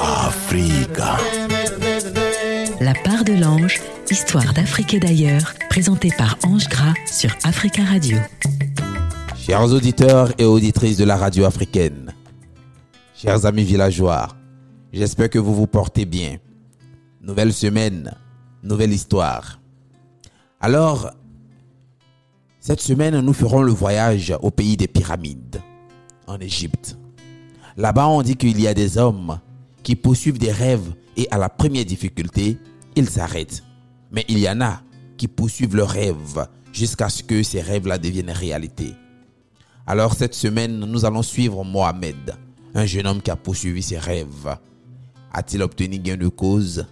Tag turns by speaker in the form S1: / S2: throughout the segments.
S1: Africa.
S2: La part de l'ange, histoire d'Afrique et d'ailleurs, présentée par Ange Gras sur Africa Radio.
S1: Chers auditeurs et auditrices de la radio africaine, chers amis villageois, j'espère que vous vous portez bien. Nouvelle semaine, nouvelle histoire. Alors, cette semaine, nous ferons le voyage au pays des pyramides, en Égypte. Là-bas, on dit qu'il y a des hommes qui poursuivent des rêves et à la première difficulté, ils s'arrêtent. Mais il y en a qui poursuivent leurs rêves jusqu'à ce que ces rêves-là deviennent réalité. Alors cette semaine, nous allons suivre Mohamed, un jeune homme qui a poursuivi ses rêves. A-t-il obtenu gain de cause?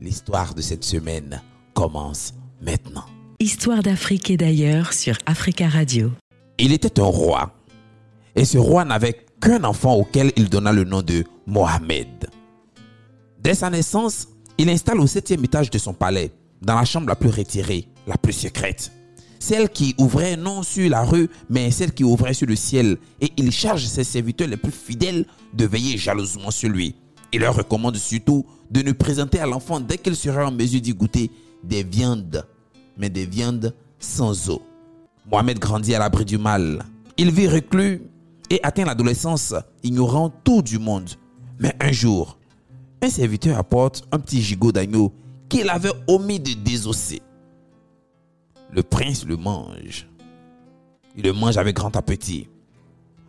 S1: L'histoire de cette semaine commence maintenant.
S2: Histoire d'Afrique et d'ailleurs sur Africa Radio.
S1: Il était un roi. Et ce roi n'avait qu'un enfant auquel il donna le nom de Mohamed. Dès sa naissance, il installe au septième étage de son palais, dans la chambre la plus retirée, la plus secrète. Celle qui ouvrait non sur la rue, mais celle qui ouvrait sur le ciel. Et il charge ses serviteurs les plus fidèles de veiller jalousement sur lui. Il leur recommande surtout de ne présenter à l'enfant dès qu'il sera en mesure d'y goûter des viandes, mais des viandes sans eau. Mohamed grandit à l'abri du mal. Il vit reclus et atteint l'adolescence, ignorant tout du monde. Mais un jour, un serviteur apporte un petit gigot d'agneau qu'il avait omis de désosser. Le prince le mange. Il le mange avec grand appétit.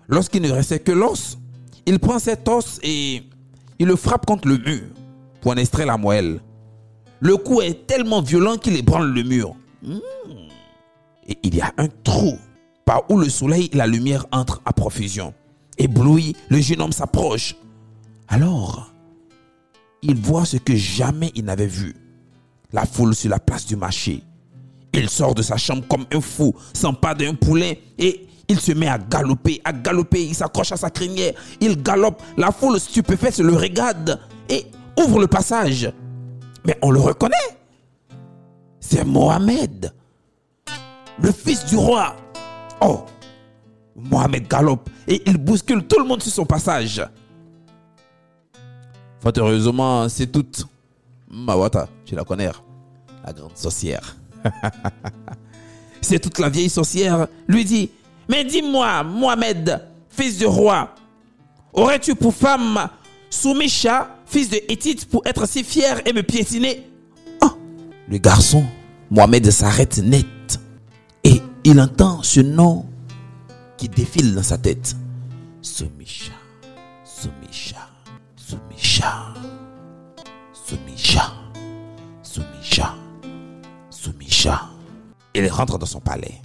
S1: Lorsqu'il ne restait que l'os, il prend cet os et il le frappe contre le mur pour en extraire la moelle. Le coup est tellement violent qu'il ébranle le mur. Mmh. Et il y a un trou par où le soleil et la lumière entrent à profusion. Ébloui, le jeune homme s'approche. Alors, il voit ce que jamais il n'avait vu. La foule sur la place du marché. Il sort de sa chambre comme un fou, s'empare d'un poulet et il se met à galoper, à galoper. Il s'accroche à sa crinière. Il galope. La foule stupéfaite le regarde et ouvre le passage. Mais on le reconnaît. C'est Mohamed, le fils du roi. Oh, Mohamed galope et il bouscule tout le monde sur son passage. Fort heureusement, c'est toute Mawata, tu la connais, la grande sorcière. c'est toute la vieille sorcière lui dit Mais dis-moi, Mohamed, fils du roi, aurais-tu pour femme Soumisha, fils de Hétite, pour être si fier et me piétiner? Oh. Le garçon, Mohamed s'arrête net et il entend ce nom qui défile dans sa tête. Soumisha, Soumisha, Soumisha, Soumisha, Soumisha, Soumisha. Il rentre dans son palais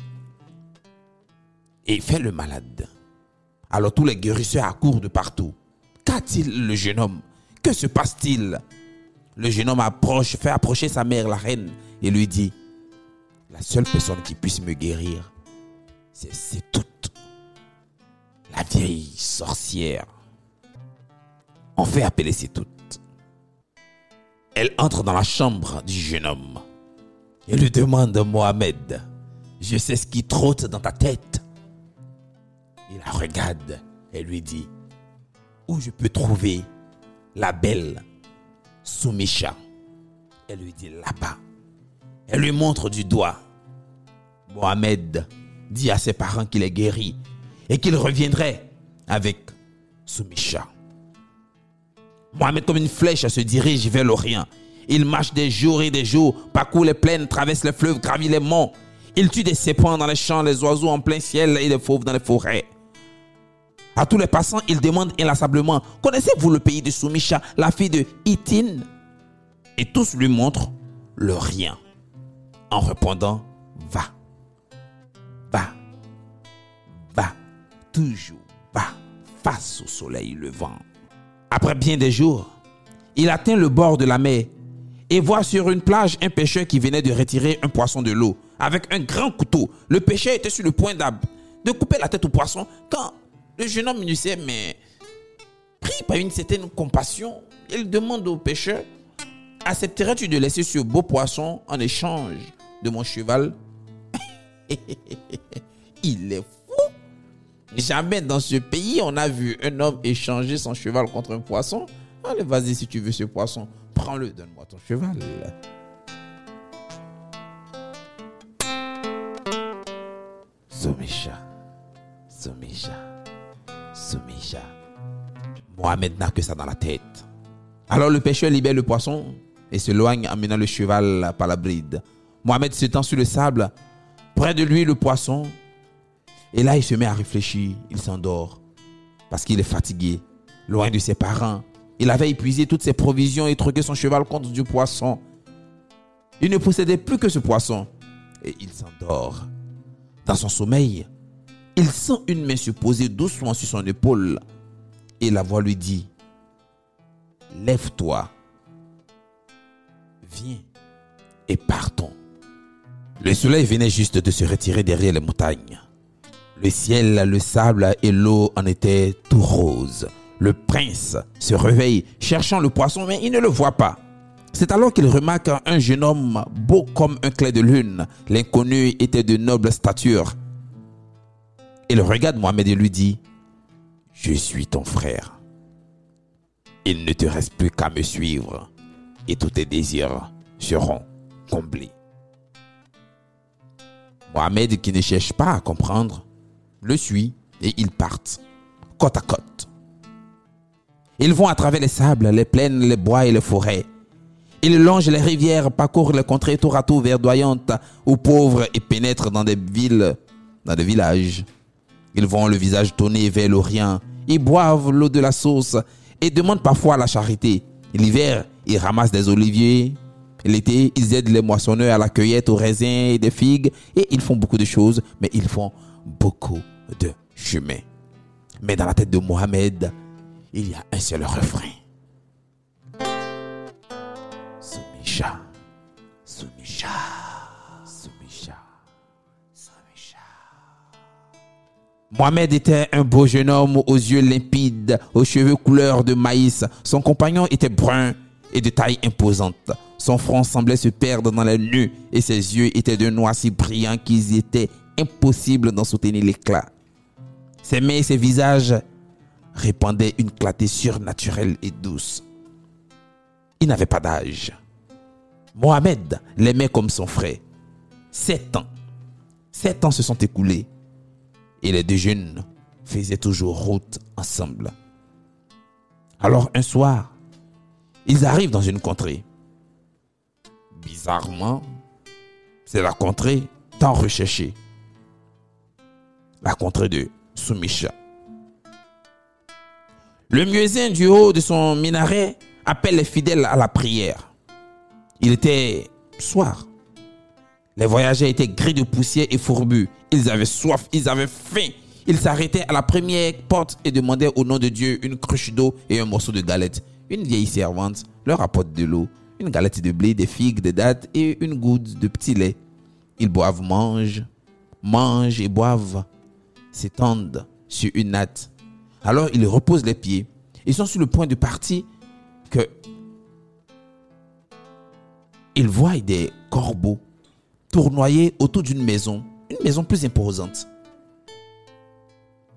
S1: et fait le malade. Alors tous les guérisseurs accourent de partout. Qu'a-t-il le jeune homme? Que se passe-t-il? Le jeune homme approche, fait approcher sa mère, la reine, et lui dit La seule personne qui puisse me guérir, c'est toute la vieille sorcière. On fait appeler c'est toute. Elle entre dans la chambre du jeune homme et lui demande Mohamed, je sais ce qui trotte dans ta tête. Il la regarde et lui dit où je peux trouver la belle Soumisha? Elle lui dit là-bas. Elle lui montre du doigt. Mohamed dit à ses parents qu'il est guéri et qu'il reviendrait avec Soumisha. Mohamed, comme une flèche, se dirige vers l'Orient. Il marche des jours et des jours, parcourt les plaines, traverse les fleuves, gravit les monts. Il tue des serpents dans les champs, les oiseaux en plein ciel et des fauves dans les forêts. À tous les passants, il demande inlassablement Connaissez-vous le pays de Soumisha, la fille de Itin Et tous lui montrent le rien. En répondant Va, va, va, toujours va, face au soleil levant. Après bien des jours, il atteint le bord de la mer et voit sur une plage un pêcheur qui venait de retirer un poisson de l'eau avec un grand couteau. Le pêcheur était sur le point de couper la tête au poisson quand le jeune homme sait, mais pris par une certaine compassion, il demande au pêcheur Accepterais-tu de laisser ce beau poisson en échange? De mon cheval Il est fou. Jamais dans ce pays on a vu un homme échanger son cheval contre un poisson. Allez, vas-y si tu veux ce poisson, prends-le, donne-moi ton cheval. Somisha, Somisha, Somisha. Mohamed n'a que ça dans la tête. Alors le pêcheur libère le poisson et s'éloigne en menant le cheval par la bride. Mohamed s'étend sur le sable, près de lui le poisson. Et là, il se met à réfléchir, il s'endort parce qu'il est fatigué, loin de ses parents. Il avait épuisé toutes ses provisions et troqué son cheval contre du poisson. Il ne possédait plus que ce poisson et il s'endort. Dans son sommeil, il sent une main se poser doucement sur son épaule et la voix lui dit, Lève-toi, viens et partons. Le soleil venait juste de se retirer derrière les montagnes. Le ciel, le sable et l'eau en étaient tout roses. Le prince se réveille, cherchant le poisson, mais il ne le voit pas. C'est alors qu'il remarque un jeune homme beau comme un clair de lune. L'inconnu était de noble stature. Il regarde Mohamed et lui dit, Je suis ton frère. Il ne te reste plus qu'à me suivre et tous tes désirs seront comblés. Mohamed, qui ne cherche pas à comprendre, le suit et ils partent côte à côte. Ils vont à travers les sables, les plaines, les bois et les forêts. Ils longent les rivières, parcourent les contrées tour à tour verdoyantes ou pauvres et pénètrent dans des villes, dans des villages. Ils vont le visage tourné vers l'Orient. Ils boivent l'eau de la source et demandent parfois la charité. L'hiver, ils ramassent des oliviers. L'été, ils aident les moissonneurs à la cueillette aux raisins et des figues. Et ils font beaucoup de choses, mais ils font beaucoup de chemin. Mais dans la tête de Mohamed, il y a un seul refrain. Soumisha, Soumisha, Soumisha, Soumisha. Mohamed était un beau jeune homme aux yeux limpides, aux cheveux couleur de maïs. Son compagnon était brun et de taille imposante. Son front semblait se perdre dans la nuit et ses yeux étaient de noix si brillants qu'ils étaient impossibles d'en soutenir l'éclat. Ses mains et ses visages répandaient une clarté surnaturelle et douce. Il n'avait pas d'âge. Mohamed l'aimait comme son frère. Sept ans. Sept ans se sont écoulés et les deux jeunes faisaient toujours route ensemble. Alors un soir, ils arrivent dans une contrée. Bizarrement, c'est la contrée tant recherchée. La contrée de Soumisha. Le muezzin du haut de son minaret appelle les fidèles à la prière. Il était soir. Les voyageurs étaient gris de poussière et fourbus. Ils avaient soif, ils avaient faim. Ils s'arrêtaient à la première porte et demandaient au nom de Dieu une cruche d'eau et un morceau de galette. Une vieille servante leur apporte de l'eau, une galette de blé, des figues, des dattes et une goutte de petit lait. Ils boivent, mangent, mangent et boivent, s'étendent sur une natte. Alors ils reposent les pieds. Ils sont sur le point de partir que ils voient des corbeaux tournoyer autour d'une maison, une maison plus imposante.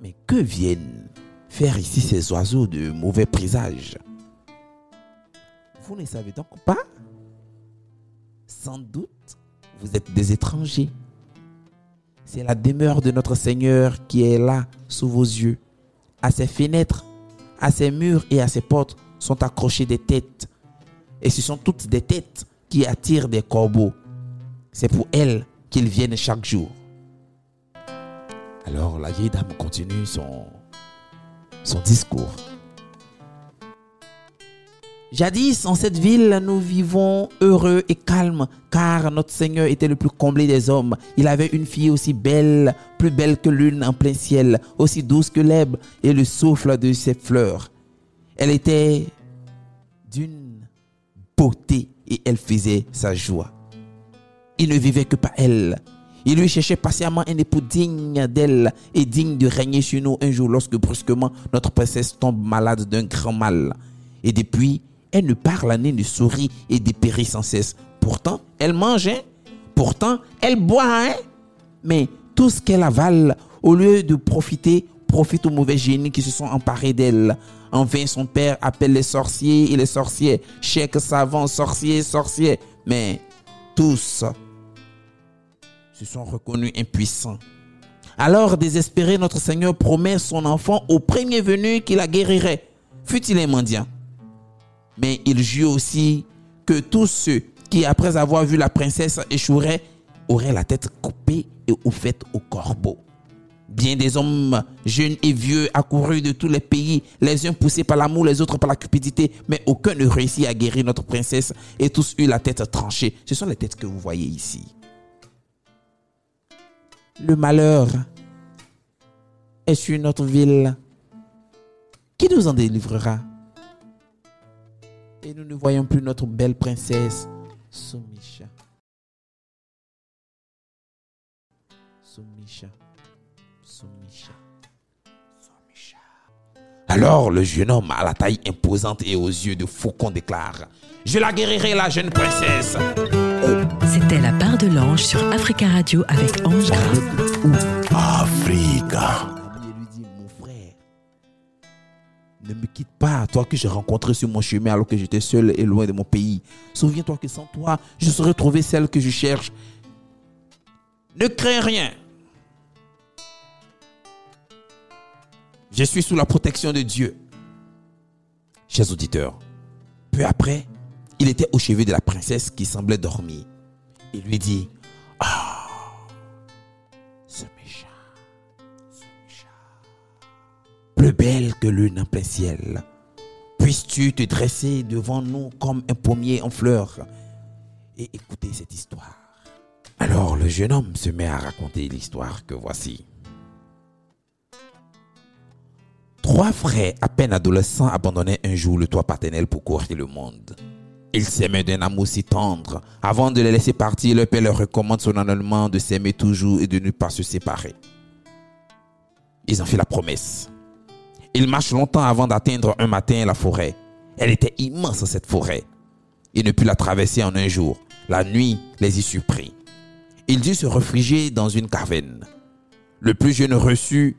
S1: Mais que viennent faire ici ces oiseaux de mauvais présage Vous ne savez donc pas? Sans doute, vous êtes des étrangers. C'est la demeure de notre Seigneur qui est là sous vos yeux. À ses fenêtres, à ses murs et à ses portes sont accrochées des têtes. Et ce sont toutes des têtes qui attirent des corbeaux. C'est pour elles qu'ils viennent chaque jour. Alors la vieille dame continue son, son discours. Jadis, en cette ville, nous vivons heureux et calmes, car notre Seigneur était le plus comblé des hommes. Il avait une fille aussi belle, plus belle que l'une en plein ciel, aussi douce que l'herbe et le souffle de ses fleurs. Elle était d'une beauté et elle faisait sa joie. Il ne vivait que par elle. Il lui cherchait patiemment un époux digne d'elle et digne de régner sur nous un jour lorsque brusquement notre princesse tombe malade d'un grand mal. Et depuis, elle ne parle ni ne sourit et dépérit sans cesse. Pourtant, elle mange, hein? Pourtant, elle boit, hein? Mais tout ce qu'elle avale, au lieu de profiter, profite aux mauvais génies qui se sont emparés d'elle. En vain, son père appelle les sorciers et les sorciers, chèques, savants, sorciers, sorciers. Mais tous se sont reconnus impuissants. Alors, désespéré, notre Seigneur promet son enfant au premier venu qu'il la guérirait, fut-il un mendiant? Mais il jure aussi que tous ceux qui, après avoir vu la princesse, échoueraient, auraient la tête coupée et ouffaite au corbeau. Bien des hommes jeunes et vieux accourus de tous les pays, les uns poussés par l'amour, les autres par la cupidité, mais aucun ne réussit à guérir notre princesse et tous eurent la tête tranchée. Ce sont les têtes que vous voyez ici. Le malheur est sur notre ville. Qui nous en délivrera? Et nous ne voyons plus notre belle princesse, Somisha. Somisha. Somisha. Somisha. Alors le jeune homme à la taille imposante et aux yeux de faucon déclare Je la guérirai, la jeune princesse.
S2: C'était la part de l'ange sur Africa Radio avec Ange.
S3: Africa.
S1: Ne me quitte pas, toi que j'ai rencontré sur mon chemin alors que j'étais seul et loin de mon pays. Souviens-toi que sans toi, je saurais trouver celle que je cherche. Ne crains rien. Je suis sous la protection de Dieu. Chers auditeurs, peu après, il était au chevet de la princesse qui semblait dormir. Il lui dit belle que lune en plein ciel, puisses-tu te dresser devant nous comme un pommier en fleurs et écouter cette histoire. Alors le jeune homme se met à raconter l'histoire que voici. Trois frères à peine adolescents abandonnaient un jour le toit paternel pour courir le monde. Ils s'aimaient d'un amour si tendre. Avant de les laisser partir, leur père leur recommande solennellement de s'aimer toujours et de ne pas se séparer. Ils ont fait la promesse. Ils marchent longtemps avant d'atteindre un matin la forêt. Elle était immense cette forêt. Ils ne purent la traverser en un jour. La nuit les y surprit. Ils durent se réfugier dans une caverne. Le plus jeune reçut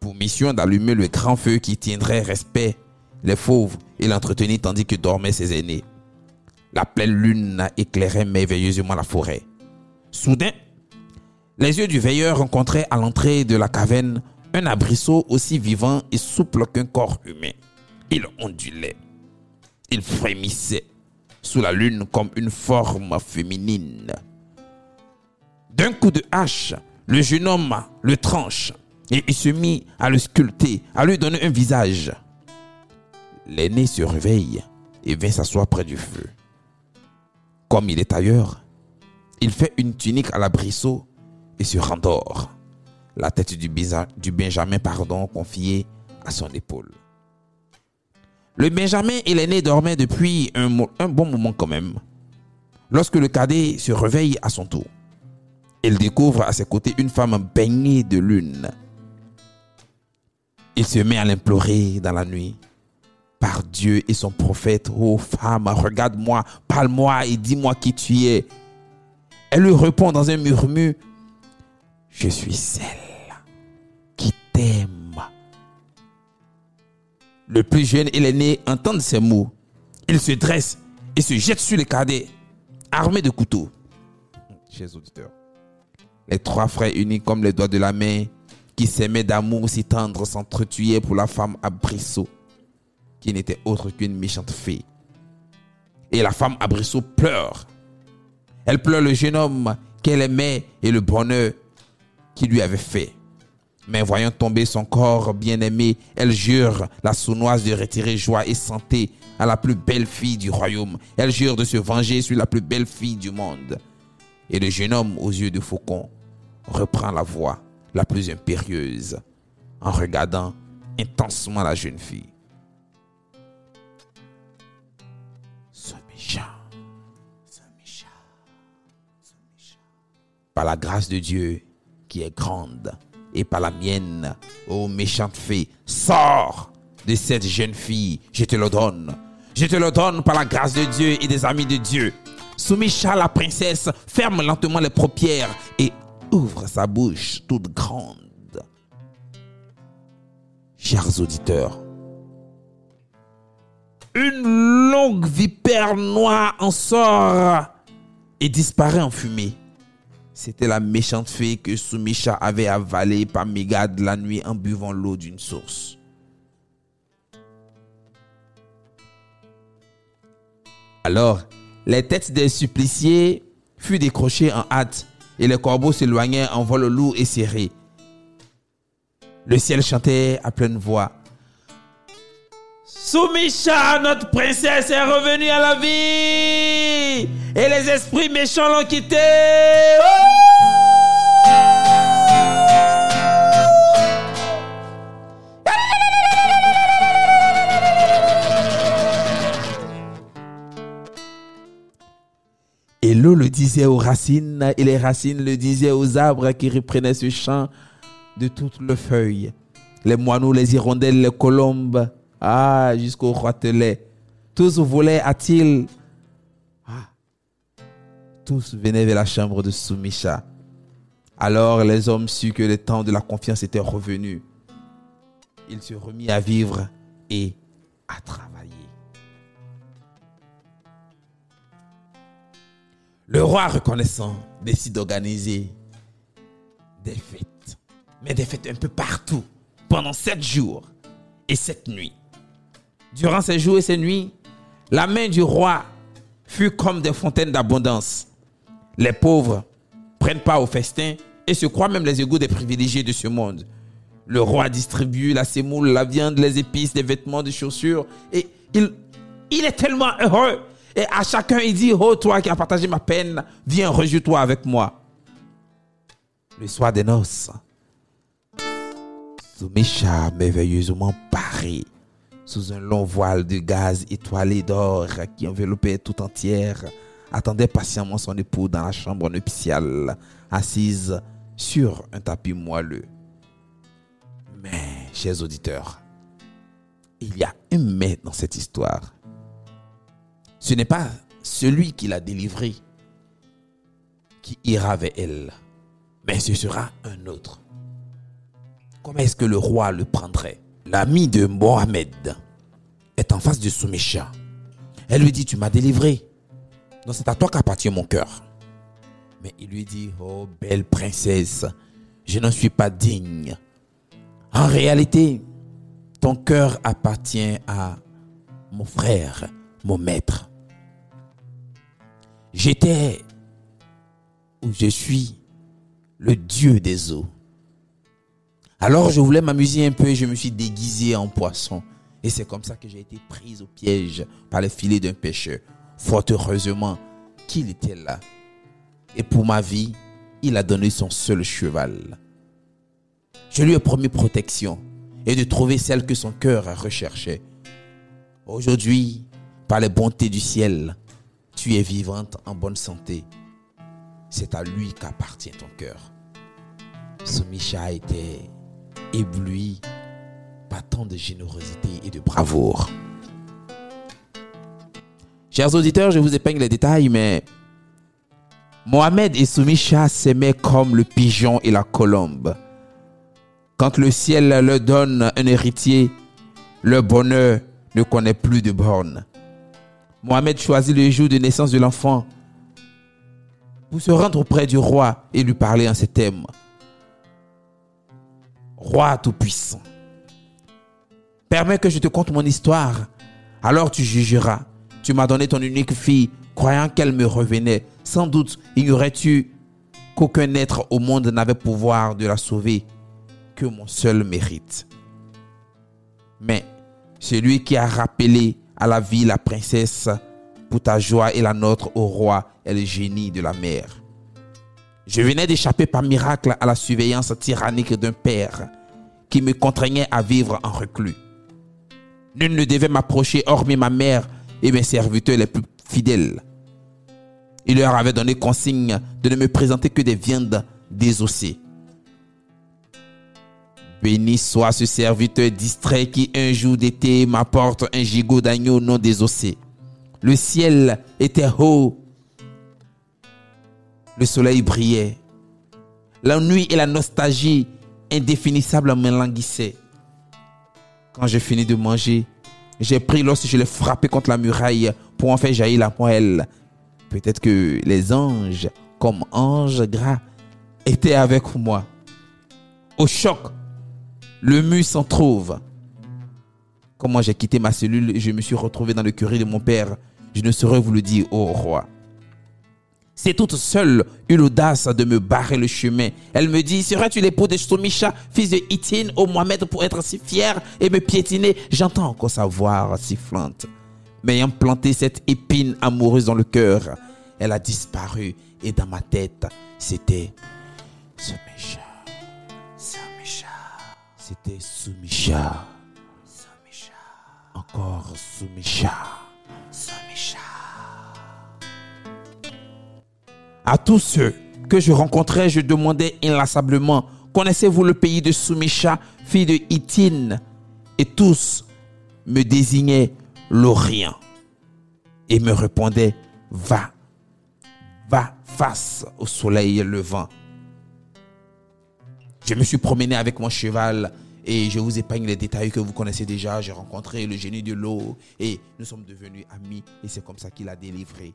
S1: pour mission d'allumer le grand feu qui tiendrait respect les fauves et l'entretenir tandis que dormaient ses aînés. La pleine lune éclairait merveilleusement la forêt. Soudain, les yeux du veilleur rencontraient à l'entrée de la caverne un abrisseau aussi vivant et souple qu'un corps humain. Il ondulait. Il frémissait sous la lune comme une forme féminine. D'un coup de hache, le jeune homme le tranche et il se mit à le sculpter, à lui donner un visage. L'aîné se réveille et vient s'asseoir près du feu. Comme il est ailleurs, il fait une tunique à l'abrisseau et se rendort. La tête du, Benjamin pardon, confiée à son épaule. Le Benjamin et l'aîné dormaient depuis un bon moment quand même. Lorsque le cadet se réveille à son tour, il découvre à ses côtés une femme baignée de lune. Il se met à l'implorer dans la nuit. Par Dieu et son prophète, ô femme, regarde-moi, parle-moi et dis-moi qui tu es. Elle lui répond dans un murmure, je suis celle qui t'aime. Le plus jeune et l'aîné entendent ces mots. Ils se dressent et se jettent sur les cadets, armés de couteaux. Chers auditeurs, les trois frères unis comme les doigts de la main, qui s'aimaient d'amour si tendre, s'entretuaient pour la femme Abrisseau, qui n'était autre qu'une méchante fée. Et la femme Abrisseau pleure. Elle pleure le jeune homme qu'elle aimait et le bonheur qu'il lui avait fait. Mais voyant tomber son corps bien-aimé, elle jure la sournoise de retirer joie et santé à la plus belle fille du royaume. Elle jure de se venger sur la plus belle fille du monde. Et le jeune homme aux yeux de faucon reprend la voix la plus impérieuse en regardant intensement la jeune fille. Ce méchant, ce méchant. Par la grâce de Dieu qui est grande et par la mienne, ô méchante fée, sors de cette jeune fille, je te le donne. Je te le donne par la grâce de Dieu et des amis de Dieu. Soumisha la princesse ferme lentement les paupières et ouvre sa bouche toute grande. Chers auditeurs, une longue vipère noire en sort et disparaît en fumée. C'était la méchante fée que Sumisha avait avalée par Mégade la nuit en buvant l'eau d'une source. Alors, les têtes des suppliciés furent décrochées en hâte et les corbeaux s'éloignaient en vol lourd et serré. Le ciel chantait à pleine voix. Soumisha, notre princesse, est revenue à la vie et les esprits méchants l'ont quittée. Et l'eau le disait aux racines, et les racines le disaient aux arbres qui reprenaient ce chant de toutes les feuilles. Les moineaux, les hirondelles, les colombes, ah, jusqu'au roitelet. Tous volaient à-t-il. Tous venaient vers la chambre de Soumisha. Alors les hommes surent que le temps de la confiance était revenu. Il se remit à vivre et à travailler. Le roi reconnaissant décide d'organiser des fêtes, mais des fêtes un peu partout, pendant sept jours et sept nuits. Durant ces jours et ces nuits, la main du roi fut comme des fontaines d'abondance. Les pauvres prennent part au festin et se croient même les égaux des privilégiés de ce monde. Le roi distribue la sémoule, la viande, les épices, les vêtements, des chaussures et il, est tellement heureux et à chacun, il dit, oh toi qui as partagé ma peine, viens, rejoues-toi avec moi. Le soir des noces, Soumisha, merveilleusement paré, sous un long voile de gaz étoilé d'or qui enveloppait tout entière, attendait patiemment son époux dans la chambre nuptiale, assise sur un tapis moelleux. Mais, chers auditeurs, il y a un mais dans cette histoire ce n'est pas celui qui l'a délivré qui ira vers elle, mais ce sera un autre. Comment est-ce que le roi le prendrait? L'ami de Mohamed est en face de Soumisha. Elle lui dit, tu m'as délivré. Donc c'est à toi qu'appartient mon cœur. Mais il lui dit, oh belle princesse, je n'en suis pas digne. En réalité, ton cœur appartient à mon frère, mon maître. J'étais où je suis le Dieu des eaux. Alors je voulais m'amuser un peu et je me suis déguisé en poisson. Et c'est comme ça que j'ai été prise au piège par le filet d'un pêcheur. Fort heureusement qu'il était là. Et pour ma vie, il a donné son seul cheval. Je lui ai promis protection et de trouver celle que son cœur recherchait. Aujourd'hui, par les bontés du ciel, tu es vivante en bonne santé. C'est à lui qu'appartient ton cœur. Somisha était ébloui par tant de générosité et de bravoure. Chers auditeurs, je vous épingle les détails, mais Mohamed et Soumisha s'aimaient comme le pigeon et la colombe. Quand le ciel leur donne un héritier, le bonheur ne connaît plus de bornes. Mohamed choisit le jour de naissance de l'enfant pour se rendre auprès du roi et lui parler en ces thèmes. Roi tout-puissant, permets que je te conte mon histoire, alors tu jugeras. Tu m'as donné ton unique fille, croyant qu'elle me revenait. Sans doute ignorais-tu qu'aucun être au monde n'avait pouvoir de la sauver, que mon seul mérite. Mais celui qui a rappelé à la vie la princesse, pour ta joie et la nôtre au roi et le génie de la mer. Je venais d'échapper par miracle à la surveillance tyrannique d'un père qui me contraignait à vivre en reclus. Nul ne devait m'approcher hormis ma mère et mes serviteurs les plus fidèles. Il leur avait donné consigne de ne me présenter que des viandes désossées. Béni soit ce serviteur distrait qui un jour d'été m'apporte un gigot d'agneau non désossé. Le ciel était haut. Le soleil brillait. La nuit et la nostalgie indéfinissable me languissaient. Quand j'ai fini de manger, j'ai pris l'os je l'ai frappé contre la muraille pour en faire jaillir la moelle. Peut-être que les anges, comme anges gras, étaient avec moi. Au choc, le mur s'en trouve. Comment j'ai quitté ma cellule et je me suis retrouvé dans le curé de mon père, je ne saurais vous le dire, ô roi. C'est toute seule eu l'audace de me barrer le chemin. Elle me dit, serais-tu l'époux de Stomisha, fils de Itin, au Mohamed, pour être si fier et me piétiner? J'entends encore sa voix sifflante. M'ayant planté cette épine amoureuse dans le cœur, elle a disparu et dans ma tête, c'était Soumisha. Soumisha. C'était Soumisha. Soumisha. Encore Soumisha. Soumisha. À tous ceux que je rencontrais, je demandais inlassablement Connaissez-vous le pays de Soumisha, fille de Itin Et tous me désignaient l'Orient et me répondaient Va, va face au soleil levant. Je me suis promené avec mon cheval et je vous épargne les détails que vous connaissez déjà. J'ai rencontré le génie de l'eau et nous sommes devenus amis et c'est comme ça qu'il a délivré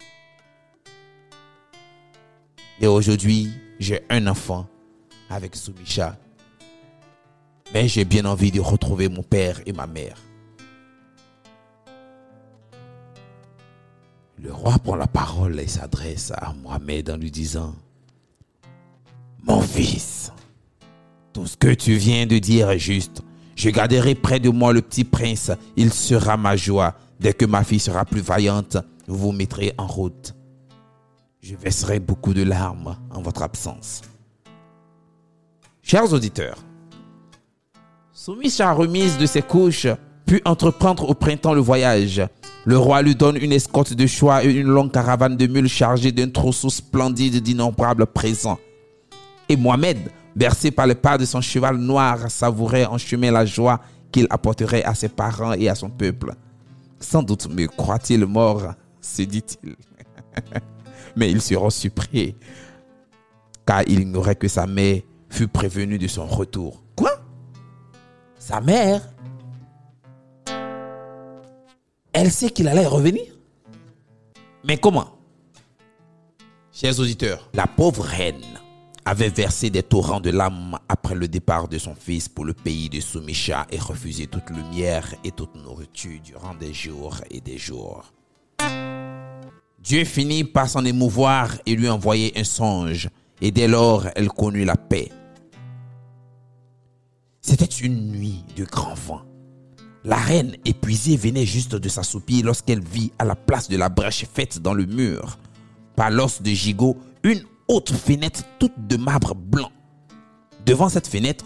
S1: et aujourd'hui, j'ai un enfant avec Soumisha. Mais j'ai bien envie de retrouver mon père et ma mère. Le roi prend la parole et s'adresse à Mohamed en lui disant, Mon fils, tout ce que tu viens de dire est juste. Je garderai près de moi le petit prince. Il sera ma joie. Dès que ma fille sera plus vaillante, vous vous mettrez en route je verserai beaucoup de larmes en votre absence. Chers auditeurs, soumis à remise de ses couches, puis entreprendre au printemps le voyage. Le roi lui donne une escorte de choix et une longue caravane de mules chargée d'un trousseau splendide d'innombrables présents. Et Mohamed, bercé par le pas de son cheval noir, savourait en chemin la joie qu'il apporterait à ses parents et à son peuple. Sans doute me croit-il mort, se dit-il. mais il sera surpris, car il ignorait que sa mère fut prévenue de son retour. Quoi? Sa mère? Elle sait qu'il allait revenir? Mais comment? Chers auditeurs, la pauvre reine avait versé des torrents de larmes après le départ de son fils pour le pays de Soumisha et refusé toute lumière et toute nourriture durant des jours et des jours. Dieu finit par s'en émouvoir et lui envoyer un songe. Et dès lors, elle connut la paix. C'était une nuit de grand vent. La reine épuisée venait juste de s'assoupir lorsqu'elle vit à la place de la brèche faite dans le mur, par l'os de gigot, une autre fenêtre toute de marbre blanc. Devant cette fenêtre,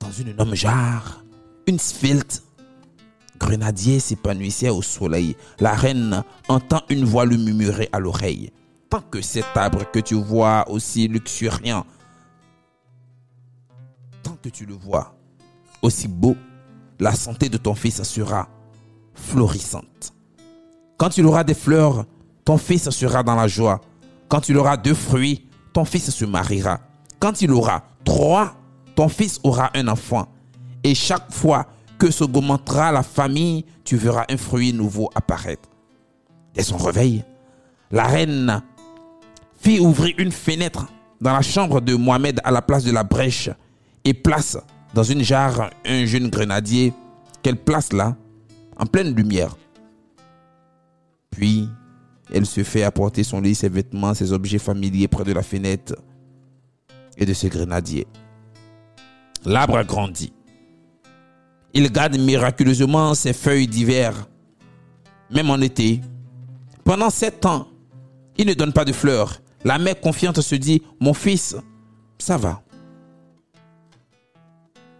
S1: dans une énorme jarre, une svelte grenadier s'épanouissait au soleil. La reine entend une voix lui murmurer à l'oreille. Tant que cet arbre que tu vois aussi luxuriant, tant que tu le vois aussi beau, la santé de ton fils sera florissante. Quand il aura des fleurs, ton fils sera dans la joie. Quand il aura deux fruits, ton fils se mariera. Quand il aura trois, ton fils aura un enfant. Et chaque fois que s'augmentera la famille, tu verras un fruit nouveau apparaître. Dès son réveil, la reine fit ouvrir une fenêtre dans la chambre de Mohamed à la place de la brèche et place dans une jarre un jeune grenadier qu'elle place là, en pleine lumière. Puis, elle se fait apporter son lit, ses vêtements, ses objets familiers près de la fenêtre et de ce grenadier. L'arbre grandit. Il garde miraculeusement ses feuilles d'hiver, même en été. Pendant sept ans, il ne donne pas de fleurs. La mère confiante se dit, mon fils, ça va.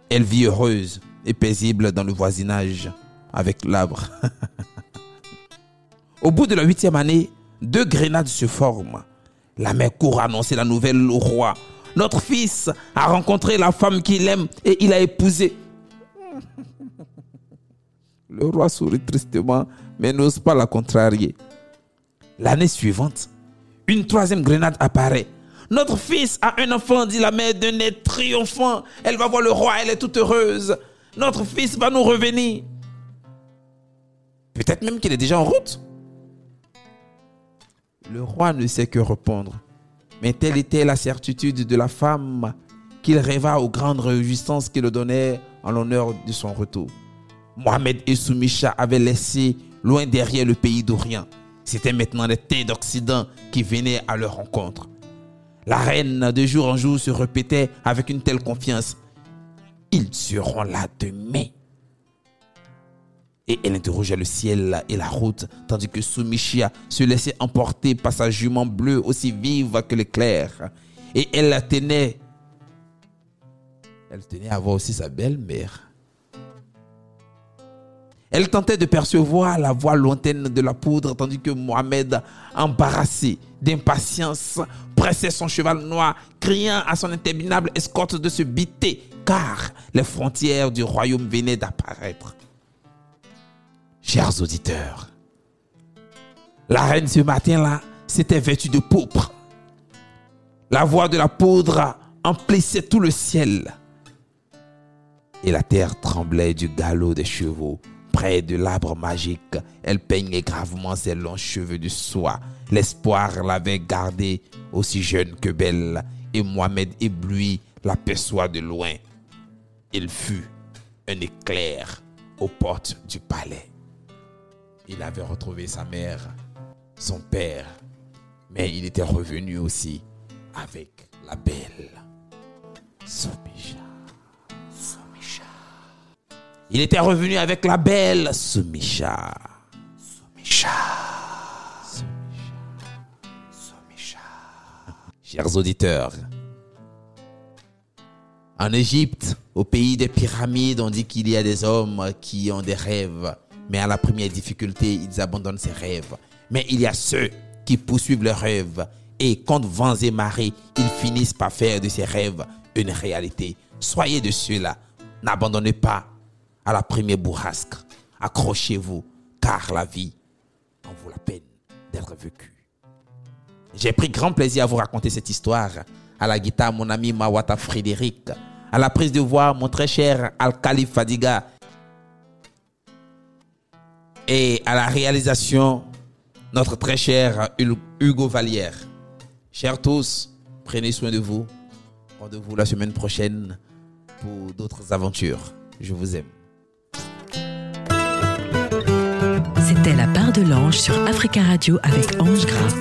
S1: Elle vit heureuse et paisible dans le voisinage avec l'arbre. au bout de la huitième année, deux grenades se forment. La mère court annoncer la nouvelle au roi. Notre fils a rencontré la femme qu'il aime et il a épousé. Le roi sourit tristement, mais n'ose pas la contrarier. L'année suivante, une troisième grenade apparaît. Notre fils a un enfant, dit la mère d'un être triomphant. Elle va voir le roi, elle est toute heureuse. notre fils va nous revenir. Peut-être même qu'il est déjà en route. Le roi ne sait que répondre. Mais telle était la certitude de la femme qu'il rêva aux grandes réjouissances qu'il donnait en l'honneur de son retour. Mohamed et Soumisha avaient laissé loin derrière le pays d'Orient. C'était maintenant les têtes d'Occident qui venaient à leur rencontre. La reine de jour en jour se répétait avec une telle confiance. Ils seront là demain. Et elle interrogeait le ciel et la route, tandis que Soumishia se laissait emporter par sa jument bleue aussi vive que l'éclair. Et elle la tenait. Elle tenait à voir aussi sa belle-mère. Elle tentait de percevoir la voix lointaine de la poudre, tandis que Mohamed, embarrassé d'impatience, pressait son cheval noir, criant à son interminable escorte de se biter, car les frontières du royaume venaient d'apparaître. Chers auditeurs, la reine ce matin-là s'était vêtue de pourpre. La voix de la poudre emplissait tout le ciel. Et la terre tremblait du galop des chevaux. Près de l'arbre magique, elle peignait gravement ses longs cheveux de soie. L'espoir l'avait gardée aussi jeune que belle, et Mohamed ébloui l'aperçoit de loin. Il fut un éclair aux portes du palais. Il avait retrouvé sa mère, son père, mais il était revenu aussi avec la belle Soumisha. Il était revenu avec la belle Soumisha. Soumisha. Soumisha. Chers auditeurs, en Égypte, au pays des pyramides, on dit qu'il y a des hommes qui ont des rêves mais à la première difficulté, ils abandonnent ces rêves. Mais il y a ceux qui poursuivent leurs rêves et contre vents et marées, ils finissent par faire de ces rêves une réalité. Soyez de ceux-là. N'abandonnez pas à la première bourrasque. Accrochez-vous, car la vie en vaut la peine d'être vécue. J'ai pris grand plaisir à vous raconter cette histoire. À la guitare, mon ami Mawata Frédéric. À la prise de voix, mon très cher Al-Khalif Fadiga et à la réalisation, notre très cher Hugo Vallière. Chers tous, prenez soin de vous. Rendez-vous la semaine prochaine pour d'autres aventures. Je vous aime.
S2: C'était la part de l'ange sur Africa Radio avec Ange Gras.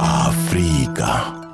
S3: Africa.